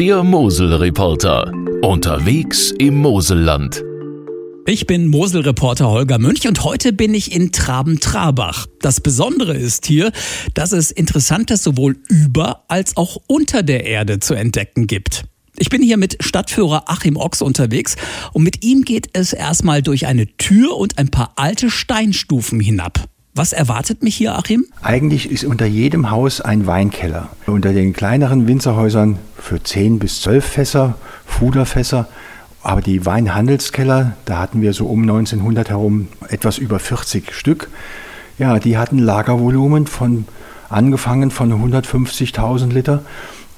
Der Mosel-Reporter. Unterwegs im Moselland. Ich bin Moselreporter Holger Münch und heute bin ich in Traben-Trabach. Das Besondere ist hier, dass es Interessantes sowohl über als auch unter der Erde zu entdecken gibt. Ich bin hier mit Stadtführer Achim Ochs unterwegs und mit ihm geht es erstmal durch eine Tür und ein paar alte Steinstufen hinab. Was erwartet mich hier, Achim? Eigentlich ist unter jedem Haus ein Weinkeller. Unter den kleineren Winzerhäusern für 10 bis 12 Fässer, Fuderfässer. Aber die Weinhandelskeller, da hatten wir so um 1900 herum etwas über 40 Stück. Ja, die hatten Lagervolumen von angefangen von 150.000 Liter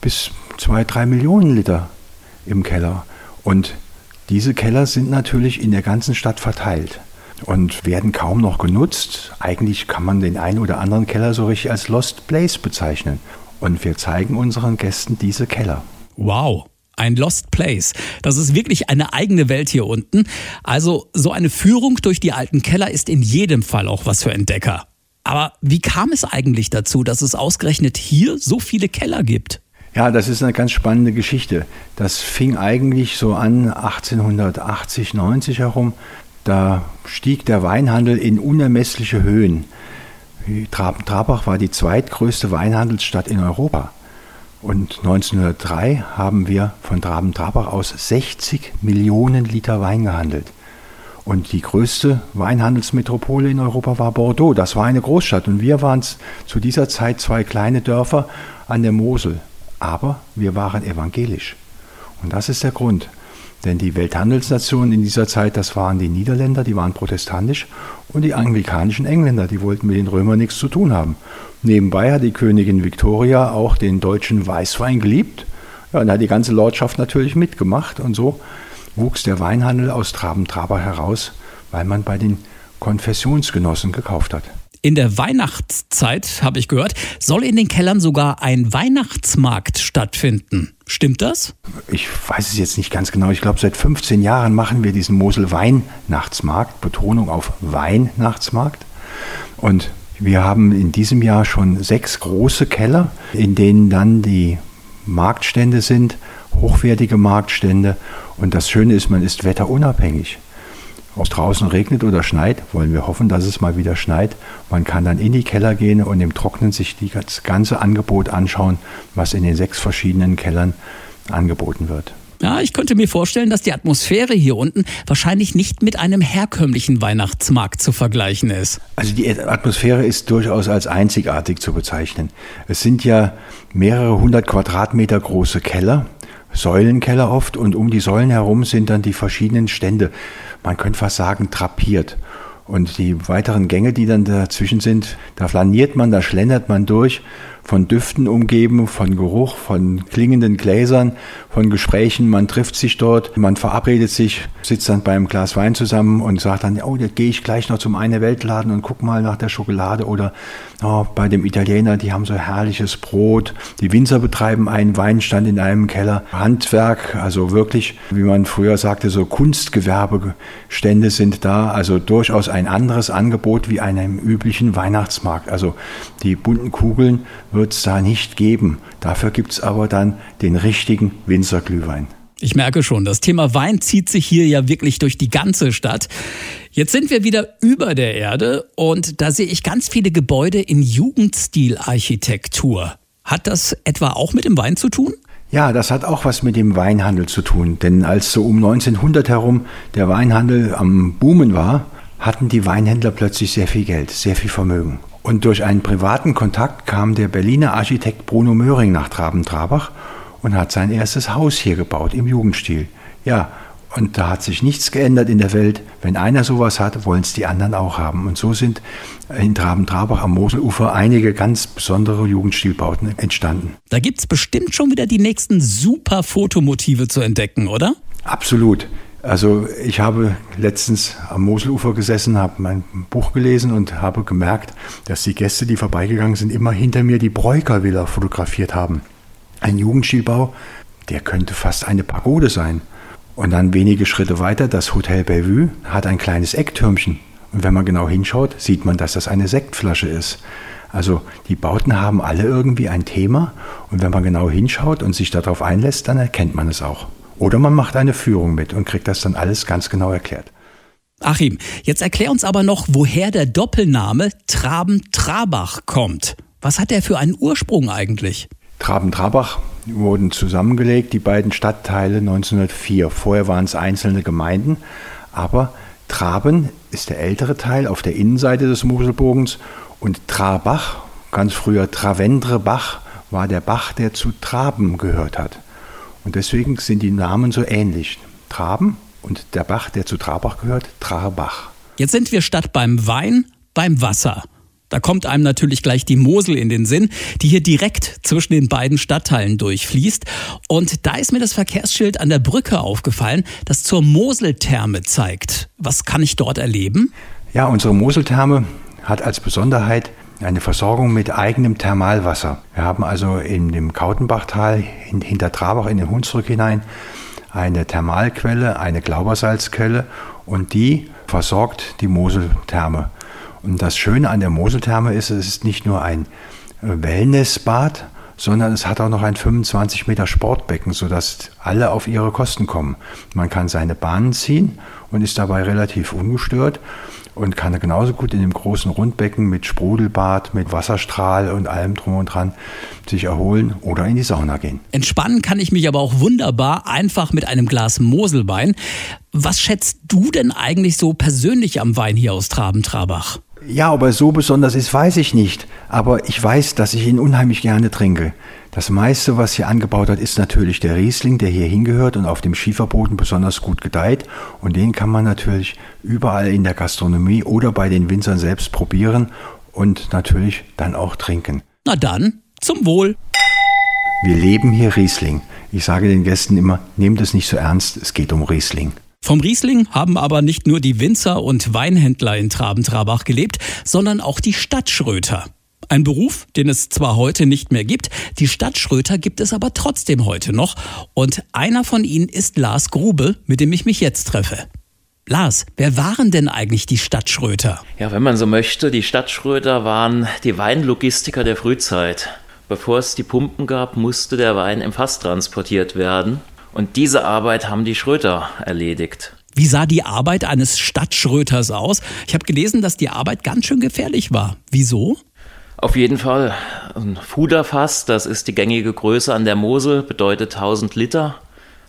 bis 2, 3 Millionen Liter im Keller. Und diese Keller sind natürlich in der ganzen Stadt verteilt und werden kaum noch genutzt. Eigentlich kann man den einen oder anderen Keller so richtig als Lost Place bezeichnen. Und wir zeigen unseren Gästen diese Keller. Wow. Ein Lost Place. Das ist wirklich eine eigene Welt hier unten. Also so eine Führung durch die alten Keller ist in jedem Fall auch was für Entdecker. Aber wie kam es eigentlich dazu, dass es ausgerechnet hier so viele Keller gibt? Ja, das ist eine ganz spannende Geschichte. Das fing eigentlich so an 1880, 90 herum. Da stieg der Weinhandel in unermessliche Höhen. Traben-Trabach war die zweitgrößte Weinhandelsstadt in Europa. Und 1903 haben wir von Traben-Trabach aus 60 Millionen Liter Wein gehandelt. Und die größte Weinhandelsmetropole in Europa war Bordeaux. Das war eine Großstadt. Und wir waren zu dieser Zeit zwei kleine Dörfer an der Mosel. Aber wir waren evangelisch. Und das ist der Grund. Denn die Welthandelsnationen in dieser Zeit, das waren die Niederländer, die waren protestantisch, und die anglikanischen Engländer, die wollten mit den Römern nichts zu tun haben. Nebenbei hat die Königin Victoria auch den deutschen Weißwein geliebt. Ja, und hat die ganze Lordschaft natürlich mitgemacht. Und so wuchs der Weinhandel aus Traben-Traber heraus, weil man bei den Konfessionsgenossen gekauft hat. In der Weihnachtszeit, habe ich gehört, soll in den Kellern sogar ein Weihnachtsmarkt stattfinden. Stimmt das? Ich weiß es jetzt nicht ganz genau. Ich glaube, seit 15 Jahren machen wir diesen Mosel-Weihnachtsmarkt. Betonung auf Weihnachtsmarkt. Und wir haben in diesem Jahr schon sechs große Keller, in denen dann die Marktstände sind, hochwertige Marktstände. Und das Schöne ist, man ist wetterunabhängig. Ob draußen regnet oder schneit, wollen wir hoffen, dass es mal wieder schneit. Man kann dann in die Keller gehen und im Trocknen sich das ganze Angebot anschauen, was in den sechs verschiedenen Kellern angeboten wird. Ja, ich könnte mir vorstellen, dass die Atmosphäre hier unten wahrscheinlich nicht mit einem herkömmlichen Weihnachtsmarkt zu vergleichen ist. Also die Atmosphäre ist durchaus als einzigartig zu bezeichnen. Es sind ja mehrere hundert Quadratmeter große Keller, Säulenkeller oft, und um die Säulen herum sind dann die verschiedenen Stände man könnte fast sagen, trapiert. Und die weiteren Gänge, die dann dazwischen sind, da flaniert man, da schlendert man durch von Düften umgeben, von Geruch, von klingenden Gläsern, von Gesprächen. Man trifft sich dort, man verabredet sich, sitzt dann beim Glas Wein zusammen und sagt dann, oh, jetzt gehe ich gleich noch zum eine Weltladen und guck mal nach der Schokolade oder oh, bei dem Italiener, die haben so herrliches Brot. Die Winzer betreiben einen Weinstand in einem Keller. Handwerk, also wirklich, wie man früher sagte, so Kunstgewerbestände sind da, also durchaus ein anderes Angebot wie einem üblichen Weihnachtsmarkt. Also die bunten Kugeln wird es da nicht geben. Dafür gibt es aber dann den richtigen Winzerglühwein. Ich merke schon, das Thema Wein zieht sich hier ja wirklich durch die ganze Stadt. Jetzt sind wir wieder über der Erde und da sehe ich ganz viele Gebäude in Jugendstilarchitektur. Hat das etwa auch mit dem Wein zu tun? Ja, das hat auch was mit dem Weinhandel zu tun. Denn als so um 1900 herum der Weinhandel am Boomen war, hatten die Weinhändler plötzlich sehr viel Geld, sehr viel Vermögen. Und durch einen privaten Kontakt kam der Berliner Architekt Bruno Möhring nach Traben-Trabach und hat sein erstes Haus hier gebaut im Jugendstil. Ja, und da hat sich nichts geändert in der Welt. Wenn einer sowas hat, wollen es die anderen auch haben. Und so sind in Traben-Trabach am Moselufer einige ganz besondere Jugendstilbauten entstanden. Da gibt es bestimmt schon wieder die nächsten super Fotomotive zu entdecken, oder? Absolut. Also ich habe letztens am Moselufer gesessen, habe mein Buch gelesen und habe gemerkt, dass die Gäste, die vorbeigegangen sind, immer hinter mir die Breuker Villa fotografiert haben. Ein Jugendstilbau, der könnte fast eine Pagode sein. Und dann wenige Schritte weiter, das Hotel Bellevue hat ein kleines Ecktürmchen, Und wenn man genau hinschaut, sieht man, dass das eine Sektflasche ist. Also die Bauten haben alle irgendwie ein Thema und wenn man genau hinschaut und sich darauf einlässt, dann erkennt man es auch. Oder man macht eine Führung mit und kriegt das dann alles ganz genau erklärt. Achim, jetzt erklär uns aber noch, woher der Doppelname Traben-Trabach kommt. Was hat der für einen Ursprung eigentlich? Traben-Trabach wurden zusammengelegt, die beiden Stadtteile 1904. Vorher waren es einzelne Gemeinden, aber Traben ist der ältere Teil auf der Innenseite des Moselbogens und Trabach, ganz früher Travendrebach, war der Bach, der zu Traben gehört hat. Und deswegen sind die Namen so ähnlich. Traben und der Bach, der zu Trabach gehört, Trarbach. Jetzt sind wir statt beim Wein beim Wasser. Da kommt einem natürlich gleich die Mosel in den Sinn, die hier direkt zwischen den beiden Stadtteilen durchfließt. Und da ist mir das Verkehrsschild an der Brücke aufgefallen, das zur Moseltherme zeigt. Was kann ich dort erleben? Ja, unsere Moseltherme hat als Besonderheit eine Versorgung mit eigenem Thermalwasser. Wir haben also in dem Kautenbachtal hinter Trabach in den Hunsrück hinein eine Thermalquelle, eine Glaubersalzquelle und die versorgt die Moseltherme. Und das Schöne an der Moseltherme ist, es ist nicht nur ein Wellnessbad, sondern es hat auch noch ein 25 Meter Sportbecken, sodass alle auf ihre Kosten kommen. Man kann seine Bahnen ziehen und ist dabei relativ ungestört und kann genauso gut in dem großen Rundbecken mit Sprudelbad, mit Wasserstrahl und allem drum und dran sich erholen oder in die Sauna gehen. Entspannen kann ich mich aber auch wunderbar einfach mit einem Glas Moselwein. Was schätzt du denn eigentlich so persönlich am Wein hier aus Traben-Trabach? Ja, ob er so besonders ist, weiß ich nicht. Aber ich weiß, dass ich ihn unheimlich gerne trinke. Das meiste, was hier angebaut hat, ist natürlich der Riesling, der hier hingehört und auf dem Schieferboden besonders gut gedeiht. Und den kann man natürlich überall in der Gastronomie oder bei den Winzern selbst probieren und natürlich dann auch trinken. Na dann, zum Wohl. Wir leben hier Riesling. Ich sage den Gästen immer, nehmt es nicht so ernst, es geht um Riesling. Vom Riesling haben aber nicht nur die Winzer und Weinhändler in Traben-Trabach gelebt, sondern auch die Stadtschröter. Ein Beruf, den es zwar heute nicht mehr gibt, die Stadtschröter gibt es aber trotzdem heute noch. Und einer von ihnen ist Lars Grube, mit dem ich mich jetzt treffe. Lars, wer waren denn eigentlich die Stadtschröter? Ja, wenn man so möchte, die Stadtschröter waren die Weinlogistiker der Frühzeit. Bevor es die Pumpen gab, musste der Wein im Fass transportiert werden. Und diese Arbeit haben die Schröter erledigt. Wie sah die Arbeit eines Stadtschröters aus? Ich habe gelesen, dass die Arbeit ganz schön gefährlich war. Wieso? Auf jeden Fall. Ein Fuderfass, das ist die gängige Größe an der Mosel, bedeutet 1000 Liter.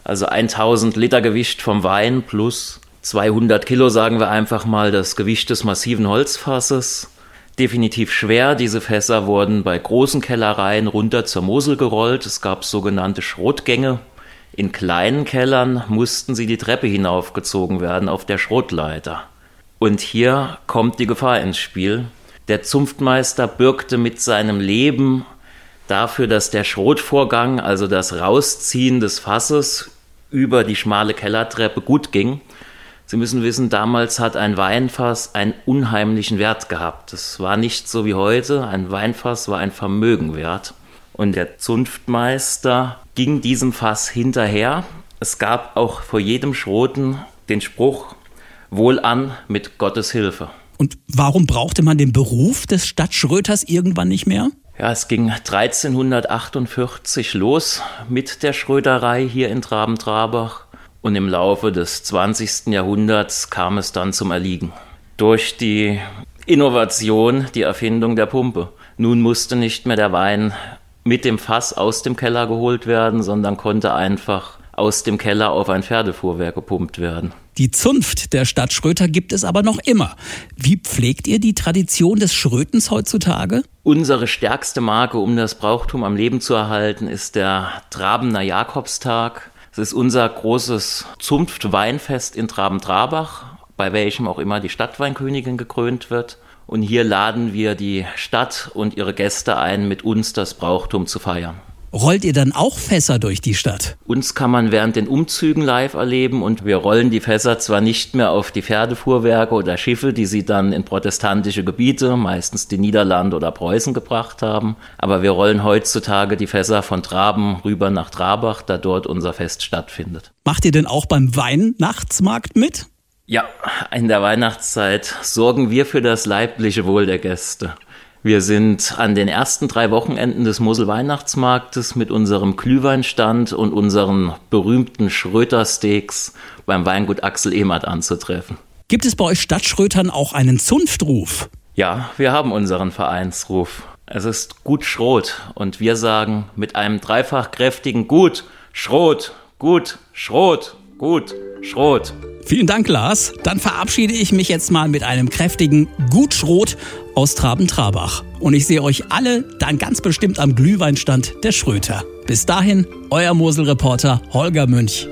Also 1000 Liter Gewicht vom Wein plus 200 Kilo, sagen wir einfach mal, das Gewicht des massiven Holzfasses. Definitiv schwer. Diese Fässer wurden bei großen Kellereien runter zur Mosel gerollt. Es gab sogenannte Schrotgänge, in kleinen Kellern mussten sie die Treppe hinaufgezogen werden auf der Schrotleiter. Und hier kommt die Gefahr ins Spiel. Der Zunftmeister bürgte mit seinem Leben dafür, dass der Schrotvorgang, also das Rausziehen des Fasses über die schmale Kellertreppe gut ging. Sie müssen wissen, damals hat ein Weinfass einen unheimlichen Wert gehabt. Es war nicht so wie heute. Ein Weinfass war ein Vermögen wert. Und der Zunftmeister ging diesem Fass hinterher. Es gab auch vor jedem Schroten den Spruch, wohlan mit Gottes Hilfe. Und warum brauchte man den Beruf des Stadtschröters irgendwann nicht mehr? Ja, es ging 1348 los mit der Schröderei hier in Traben-Trabach und im Laufe des 20. Jahrhunderts kam es dann zum Erliegen. Durch die Innovation, die Erfindung der Pumpe. Nun musste nicht mehr der Wein mit dem Fass aus dem Keller geholt werden, sondern konnte einfach aus dem Keller auf ein Pferdefuhrwerk gepumpt werden. Die Zunft der Stadt Schröter gibt es aber noch immer. Wie pflegt ihr die Tradition des Schrötens heutzutage? Unsere stärkste Marke, um das Brauchtum am Leben zu erhalten, ist der Trabener Jakobstag. Es ist unser großes Zunftweinfest in Traben-Trabach, bei welchem auch immer die Stadtweinkönigin gekrönt wird. Und hier laden wir die Stadt und ihre Gäste ein, mit uns das Brauchtum zu feiern. Rollt ihr dann auch Fässer durch die Stadt? Uns kann man während den Umzügen live erleben und wir rollen die Fässer zwar nicht mehr auf die Pferdefuhrwerke oder Schiffe, die sie dann in protestantische Gebiete, meistens die Niederlande oder Preußen gebracht haben, aber wir rollen heutzutage die Fässer von Traben rüber nach Trabach, da dort unser Fest stattfindet. Macht ihr denn auch beim Weihnachtsmarkt mit? Ja, in der Weihnachtszeit sorgen wir für das leibliche Wohl der Gäste. Wir sind an den ersten drei Wochenenden des Mosel-Weihnachtsmarktes mit unserem Glühweinstand und unseren berühmten Schröter-Steaks beim Weingut Axel Emert anzutreffen. Gibt es bei euch Stadtschrötern auch einen Zunftruf? Ja, wir haben unseren Vereinsruf. Es ist gut Schrot und wir sagen mit einem dreifach kräftigen Gut, Schrot, Gut, Schrot, Gut, Schrot. Vielen Dank, Lars. Dann verabschiede ich mich jetzt mal mit einem kräftigen Gut Schrot aus Traben-Trabach. Und ich sehe euch alle dann ganz bestimmt am Glühweinstand der Schröter. Bis dahin, euer Moselreporter Holger Münch.